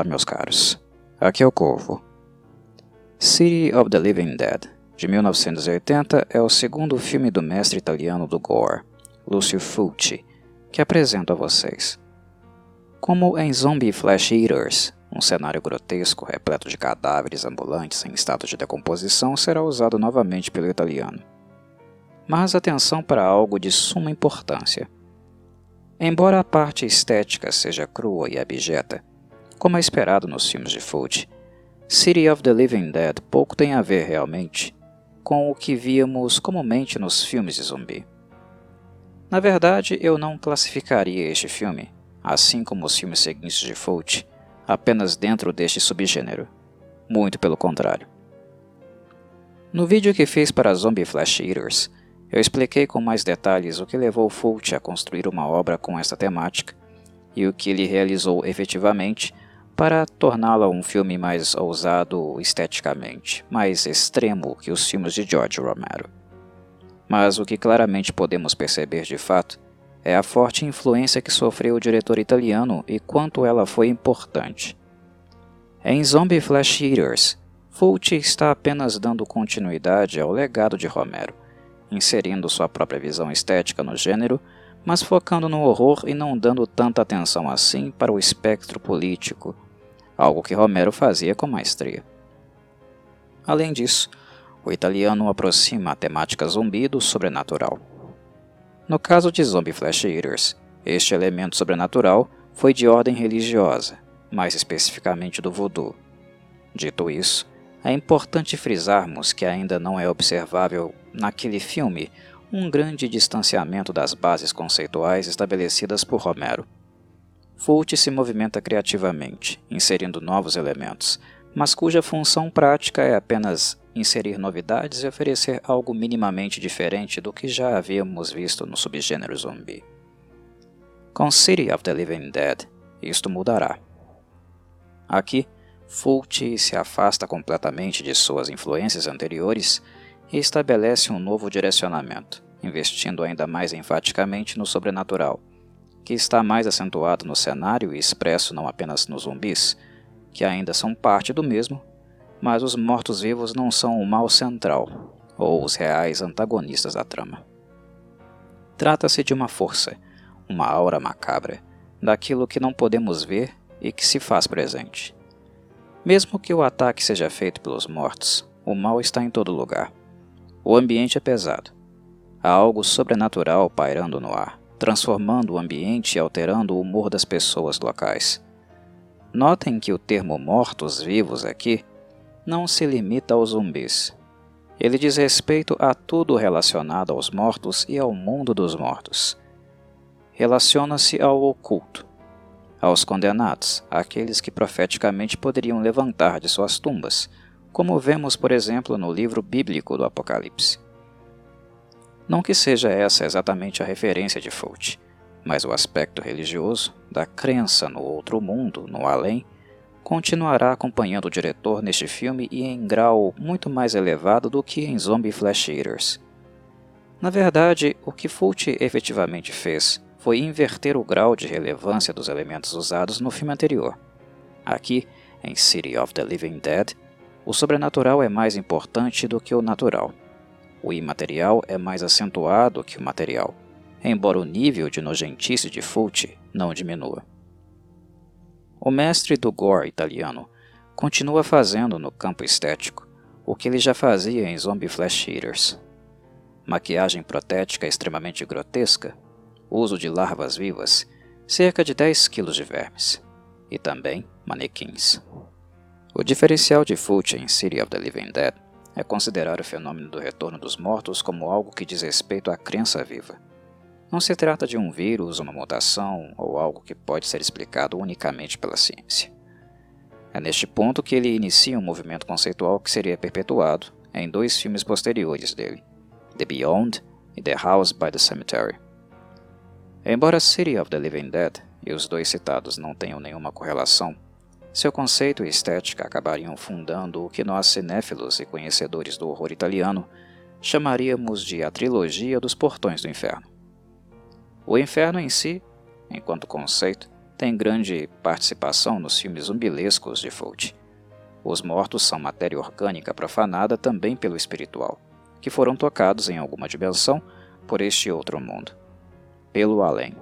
Olá, meus caros. Aqui é o Corvo. City of the Living Dead, de 1980, é o segundo filme do mestre italiano do gore, Lucio Fulci, que apresento a vocês. Como em Zombie Flesh Eaters, um cenário grotesco repleto de cadáveres ambulantes em estado de decomposição será usado novamente pelo italiano. Mas atenção para algo de suma importância. Embora a parte estética seja crua e abjeta, como é esperado nos filmes de Fulci, City of the Living Dead pouco tem a ver realmente com o que víamos comumente nos filmes de zumbi. Na verdade, eu não classificaria este filme, assim como os filmes seguintes de Fulci, apenas dentro deste subgênero. Muito pelo contrário. No vídeo que fiz para Zombie Flash Eaters, eu expliquei com mais detalhes o que levou Fulci a construir uma obra com esta temática e o que ele realizou efetivamente para torná-la um filme mais ousado esteticamente, mais extremo que os filmes de George Romero. Mas o que claramente podemos perceber de fato é a forte influência que sofreu o diretor italiano e quanto ela foi importante. Em Zombie Flesh Eaters, Fulci está apenas dando continuidade ao legado de Romero, inserindo sua própria visão estética no gênero, mas focando no horror e não dando tanta atenção assim para o espectro político, algo que Romero fazia com maestria. Além disso, o italiano aproxima a temática zumbi do sobrenatural. No caso de Zombie Flesh Eaters, este elemento sobrenatural foi de ordem religiosa, mais especificamente do voodoo. Dito isso, é importante frisarmos que ainda não é observável naquele filme um grande distanciamento das bases conceituais estabelecidas por Romero. Fulci se movimenta criativamente, inserindo novos elementos, mas cuja função prática é apenas inserir novidades e oferecer algo minimamente diferente do que já havíamos visto no subgênero zumbi. Com City of the Living Dead, isto mudará. Aqui, Fulci se afasta completamente de suas influências anteriores e estabelece um novo direcionamento, investindo ainda mais enfaticamente no sobrenatural, que está mais acentuado no cenário e expresso não apenas nos zumbis, que ainda são parte do mesmo, mas os mortos-vivos não são o mal central, ou os reais antagonistas da trama. Trata-se de uma força, uma aura macabra, daquilo que não podemos ver e que se faz presente. Mesmo que o ataque seja feito pelos mortos, o mal está em todo lugar. O ambiente é pesado. Há algo sobrenatural pairando no ar, transformando o ambiente e alterando o humor das pessoas locais. Notem que o termo mortos-vivos aqui não se limita aos zumbis. Ele diz respeito a tudo relacionado aos mortos e ao mundo dos mortos. Relaciona-se ao oculto, aos condenados, aqueles que profeticamente poderiam levantar de suas tumbas, como vemos, por exemplo, no livro bíblico do Apocalipse. Não que seja essa exatamente a referência de Fulci, mas o aspecto religioso, da crença no outro mundo, no além, continuará acompanhando o diretor neste filme e em grau muito mais elevado do que em Zombie Flash Eaters. Na verdade, o que Fulci efetivamente fez foi inverter o grau de relevância dos elementos usados no filme anterior. Aqui, em City of the Living Dead, o sobrenatural é mais importante do que o natural. O imaterial é mais acentuado que o material, embora o nível de nojentice de Fulci não diminua. O mestre do gore italiano continua fazendo no campo estético o que ele já fazia em Zombie Flesh Eaters. Maquiagem protética extremamente grotesca, uso de larvas vivas, cerca de 10 kg de vermes, e também manequins. O diferencial de Fulci em City of the Living Dead é considerar o fenômeno do retorno dos mortos como algo que diz respeito à crença viva não se trata de um vírus, uma mutação ou algo que pode ser explicado unicamente pela ciência. É neste ponto que ele inicia um movimento conceitual que seria perpetuado em dois filmes posteriores dele, The Beyond e The House by the Cemetery. Embora City of the Living Dead e os dois citados não tenham nenhuma correlação, seu conceito e estética acabariam fundando o que nós cinéfilos e conhecedores do horror italiano chamaríamos de a trilogia dos portões do inferno. O inferno em si, enquanto conceito, tem grande participação nos filmes zumbilescos de Fulci. Os mortos são matéria orgânica profanada também pelo espiritual, que foram tocados em alguma dimensão por este outro mundo, pelo além.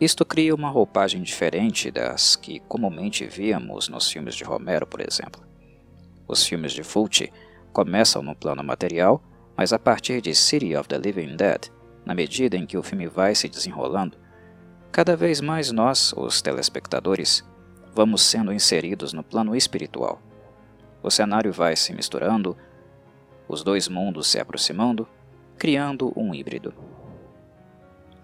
Isto cria uma roupagem diferente das que comumente víamos nos filmes de Romero, por exemplo. Os filmes de Fulci começam no plano material, mas a partir de City of the Living Dead, na medida em que o filme vai se desenrolando, cada vez mais nós, os telespectadores, vamos sendo inseridos no plano espiritual. O cenário vai se misturando, os dois mundos se aproximando, criando um híbrido.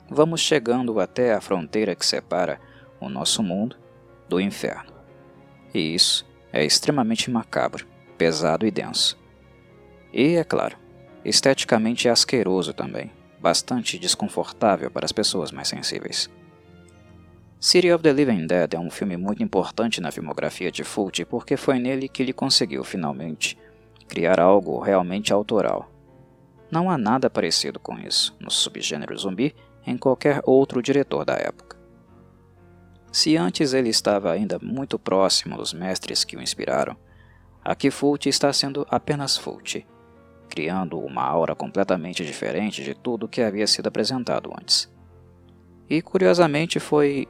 Vamos chegando até a fronteira que separa o nosso mundo do inferno. E isso é extremamente macabro, pesado e denso. E, é claro, esteticamente asqueroso também, bastante desconfortável para as pessoas mais sensíveis. City of the Living Dead é um filme muito importante na filmografia de Fulci porque foi nele que ele conseguiu, finalmente, criar algo realmente autoral. Não há nada parecido com isso no subgênero zumbi em qualquer outro diretor da época. Se antes ele estava ainda muito próximo dos mestres que o inspiraram, aqui Fulci está sendo apenas Fulci, criando uma aura completamente diferente de tudo que havia sido apresentado antes. E curiosamente foi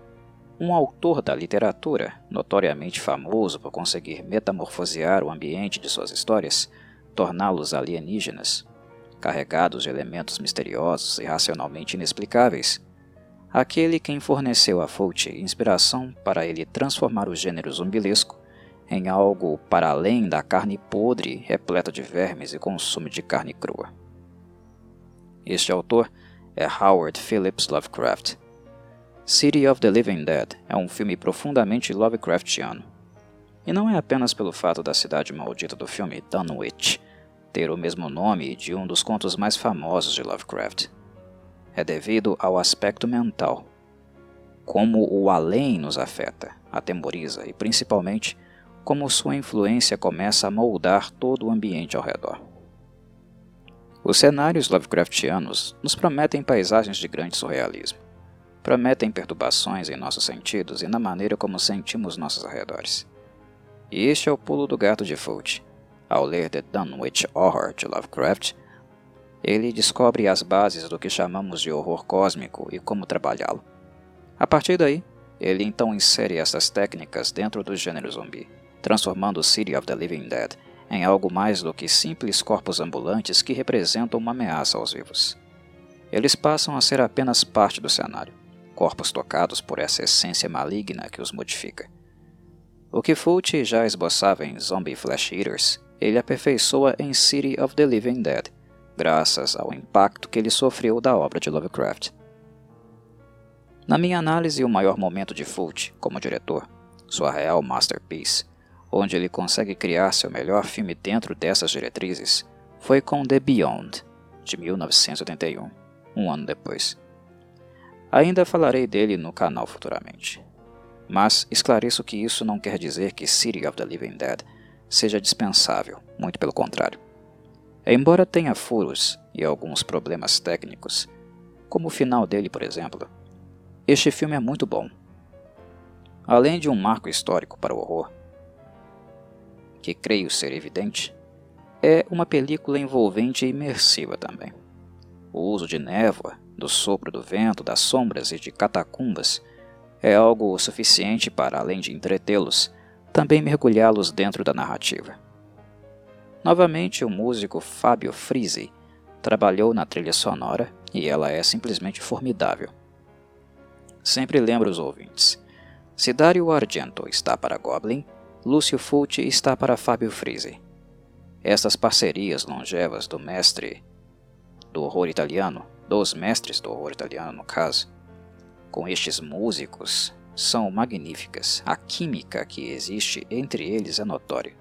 um autor da literatura, notoriamente famoso por conseguir metamorfosear o ambiente de suas histórias, torná-los alienígenas, carregados de elementos misteriosos e racionalmente inexplicáveis, aquele quem forneceu a Fulci inspiração para ele transformar o gênero zumbilesco em algo para além da carne podre repleta de vermes e consumo de carne crua. Este autor é Howard Phillips Lovecraft, City of the Living Dead é um filme profundamente Lovecraftiano. E não é apenas pelo fato da cidade maldita do filme Dunwich ter o mesmo nome de um dos contos mais famosos de Lovecraft. É devido ao aspecto mental. Como o além nos afeta, atemoriza e principalmente como sua influência começa a moldar todo o ambiente ao redor. Os cenários Lovecraftianos nos prometem paisagens de grande surrealismo prometem perturbações em nossos sentidos e na maneira como sentimos nossos arredores. E este é o pulo do gato de Fulci. Ao ler The Dunwich Horror de Lovecraft, ele descobre as bases do que chamamos de horror cósmico e como trabalhá-lo. A partir daí, ele então insere essas técnicas dentro do gênero zumbi, transformando City of the Living Dead em algo mais do que simples corpos ambulantes que representam uma ameaça aos vivos. Eles passam a ser apenas parte do cenário, corpos tocados por essa essência maligna que os modifica. O que Fulci já esboçava em Zombie Flesh Eaters, ele aperfeiçoa em City of the Living Dead, graças ao impacto que ele sofreu da obra de Lovecraft. Na minha análise, o maior momento de Fulci como diretor, sua real masterpiece, onde ele consegue criar seu melhor filme dentro dessas diretrizes, foi com The Beyond, de 1981, um ano depois. Ainda falarei dele no canal futuramente. Mas esclareço que isso não quer dizer que City of the Living Dead seja dispensável, muito pelo contrário. Embora tenha furos e alguns problemas técnicos, como o final dele, por exemplo, este filme é muito bom. Além de um marco histórico para o horror, que creio ser evidente, é uma película envolvente e imersiva também. O uso de névoa do sopro do vento, das sombras e de catacumbas, é algo suficiente para, além de entretê-los, também mergulhá-los dentro da narrativa. Novamente, o músico Fábio Frisi trabalhou na trilha sonora e ela é simplesmente formidável. Sempre lembro os ouvintes. Se Dario Argento está para Goblin, Lúcio Fulci está para Fábio Frisi. Estas parcerias longevas do mestre do horror italiano dos mestres do horror italiano, no caso, com estes músicos, são magníficas. A química que existe entre eles é notória.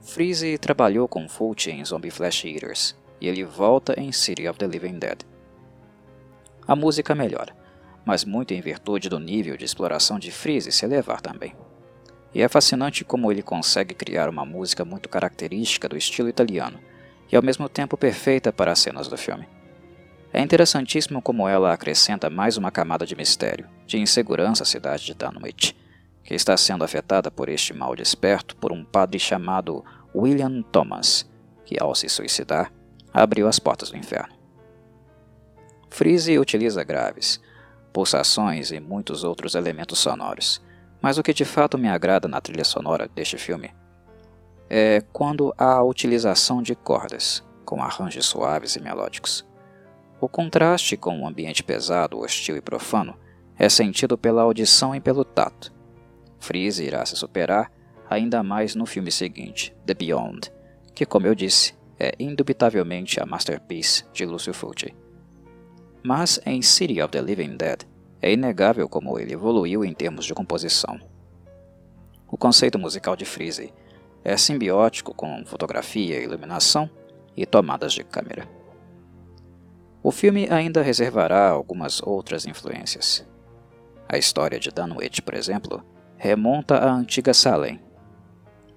Freeze trabalhou com Fulci em Zombie Flash Eaters e ele volta em City of the Living Dead. A música melhora, mas muito em virtude do nível de exploração de Freeze se elevar também. E é fascinante como ele consegue criar uma música muito característica do estilo italiano e ao mesmo tempo perfeita para as cenas do filme. É interessantíssimo como ela acrescenta mais uma camada de mistério, de insegurança à cidade de Dunwich, que está sendo afetada por este mal desperto por um padre chamado William Thomas, que ao se suicidar, abriu as portas do inferno. Freeze utiliza graves, pulsações e muitos outros elementos sonoros, mas o que de fato me agrada na trilha sonora deste filme é quando há a utilização de cordas, com arranjos suaves e melódicos. O contraste com um ambiente pesado, hostil e profano é sentido pela audição e pelo tato. Freeze irá se superar ainda mais no filme seguinte, The Beyond, que, como eu disse, é indubitavelmente a masterpiece de Lucio Fulci. Mas em City of the Living Dead, é inegável como ele evoluiu em termos de composição. O conceito musical de Freeze é simbiótico com fotografia, iluminação e tomadas de câmera. O filme ainda reservará algumas outras influências. A história de Dunwich, por exemplo, remonta à antiga Salem.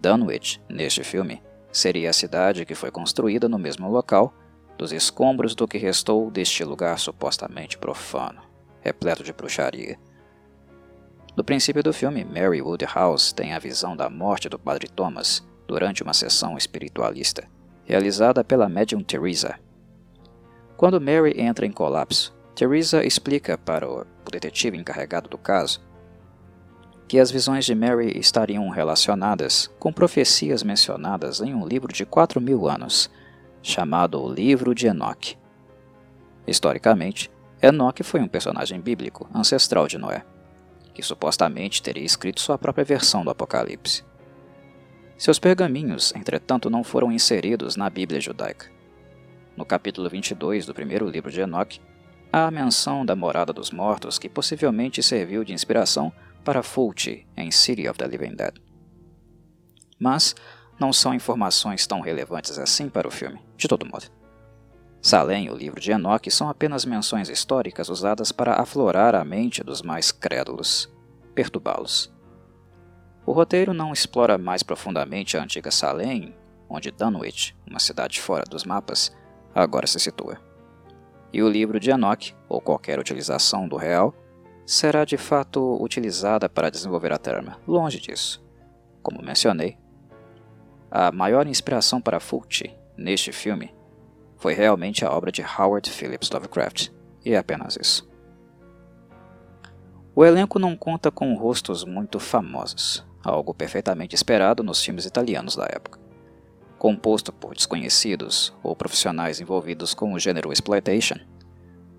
Dunwich, neste filme, seria a cidade que foi construída no mesmo local dos escombros do que restou deste lugar supostamente profano, repleto de bruxaria. No princípio do filme, Mary Woodhouse tem a visão da morte do Padre Thomas durante uma sessão espiritualista, realizada pela médium Teresa. Quando Mary entra em colapso, Teresa explica para o detetive encarregado do caso que as visões de Mary estariam relacionadas com profecias mencionadas em um livro de 4 mil anos, chamado o Livro de Enoque. Historicamente, Enoque foi um personagem bíblico ancestral de Noé, que supostamente teria escrito sua própria versão do Apocalipse. Seus pergaminhos, entretanto, não foram inseridos na Bíblia judaica. No capítulo 22 do primeiro livro de Enoque, há a menção da morada dos mortos que possivelmente serviu de inspiração para Fulci em City of the Living Dead. Mas não são informações tão relevantes assim para o filme, de todo modo. Salem e o livro de Enoch são apenas menções históricas usadas para aflorar a mente dos mais crédulos, perturbá-los. O roteiro não explora mais profundamente a antiga Salem, onde Dunwich, uma cidade fora dos mapas, agora se situa. E o livro de Enoch, ou qualquer utilização do real, será de fato utilizada para desenvolver a trama, longe disso. Como mencionei, a maior inspiração para Fulci neste filme foi realmente a obra de Howard Phillips Lovecraft, e é apenas isso. O elenco não conta com rostos muito famosos, algo perfeitamente esperado nos filmes italianos da época composto por desconhecidos ou profissionais envolvidos com o gênero exploitation.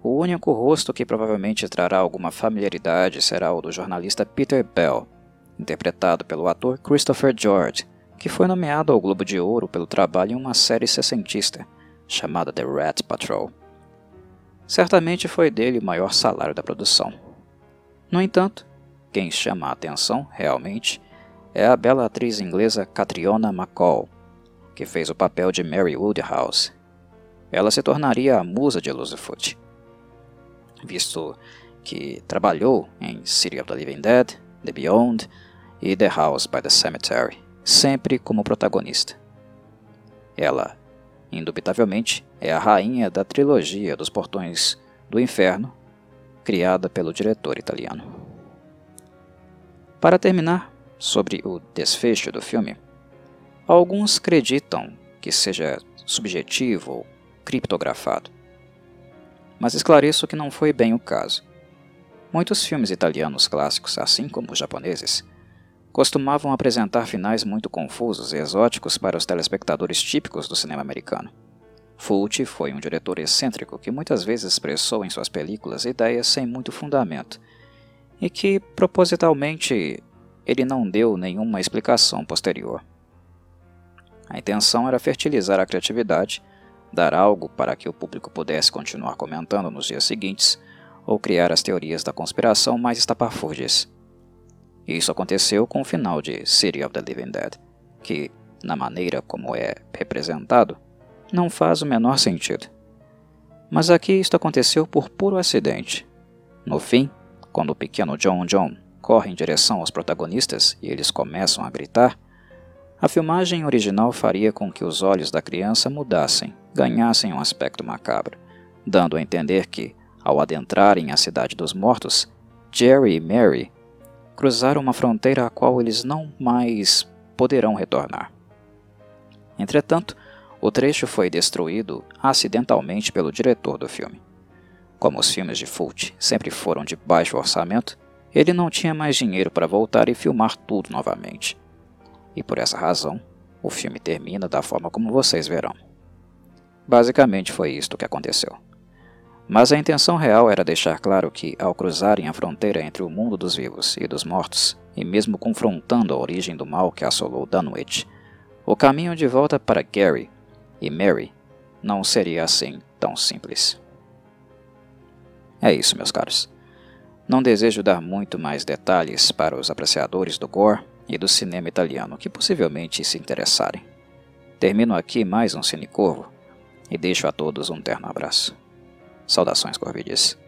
O único rosto que provavelmente trará alguma familiaridade será o do jornalista Peter Bell, interpretado pelo ator Christopher George, que foi nomeado ao Globo de Ouro pelo trabalho em uma série sessentista chamada The Rat Patrol. Certamente foi dele o maior salário da produção. No entanto, quem chama a atenção, realmente, é a bela atriz inglesa Catriona MacColl, que fez o papel de Mary Woodhouse. Ela se tornaria a musa de Lucifer, visto que trabalhou em City of the Living Dead, The Beyond e The House by the Cemetery, sempre como protagonista. Ela, indubitavelmente, é a rainha da trilogia dos Portões do Inferno, criada pelo diretor italiano. Para terminar, sobre o desfecho do filme, Alguns acreditam que seja subjetivo ou criptografado. Mas esclareço que não foi bem o caso. Muitos filmes italianos clássicos, assim como os japoneses, costumavam apresentar finais muito confusos e exóticos para os telespectadores típicos do cinema americano. Fulci foi um diretor excêntrico que muitas vezes expressou em suas películas ideias sem muito fundamento, e que, propositalmente, ele não deu nenhuma explicação posterior. A intenção era fertilizar a criatividade, dar algo para que o público pudesse continuar comentando nos dias seguintes, ou criar as teorias da conspiração mais estapafúrdias. Isso aconteceu com o final de City of the Living Dead, que, na maneira como é representado, não faz o menor sentido. Mas aqui isto aconteceu por puro acidente. No fim, quando o pequeno John John corre em direção aos protagonistas e eles começam a gritar, a filmagem original faria com que os olhos da criança mudassem, ganhassem um aspecto macabro, dando a entender que, ao adentrarem a Cidade dos Mortos, Jerry e Mary cruzaram uma fronteira a qual eles não mais poderão retornar. Entretanto, o trecho foi destruído acidentalmente pelo diretor do filme. Como os filmes de Fulci sempre foram de baixo orçamento, ele não tinha mais dinheiro para voltar e filmar tudo novamente. E por essa razão, o filme termina da forma como vocês verão. Basicamente foi isto que aconteceu. Mas a intenção real era deixar claro que, ao cruzarem a fronteira entre o mundo dos vivos e dos mortos, e mesmo confrontando a origem do mal que assolou Dunwich, o caminho de volta para Gary e Mary não seria assim tão simples. É isso, meus caros. Não desejo dar muito mais detalhes para os apreciadores do gore e do cinema italiano que possivelmente se interessarem. Termino aqui mais um Cinecorvo e deixo a todos um terno abraço. Saudações, Corvides.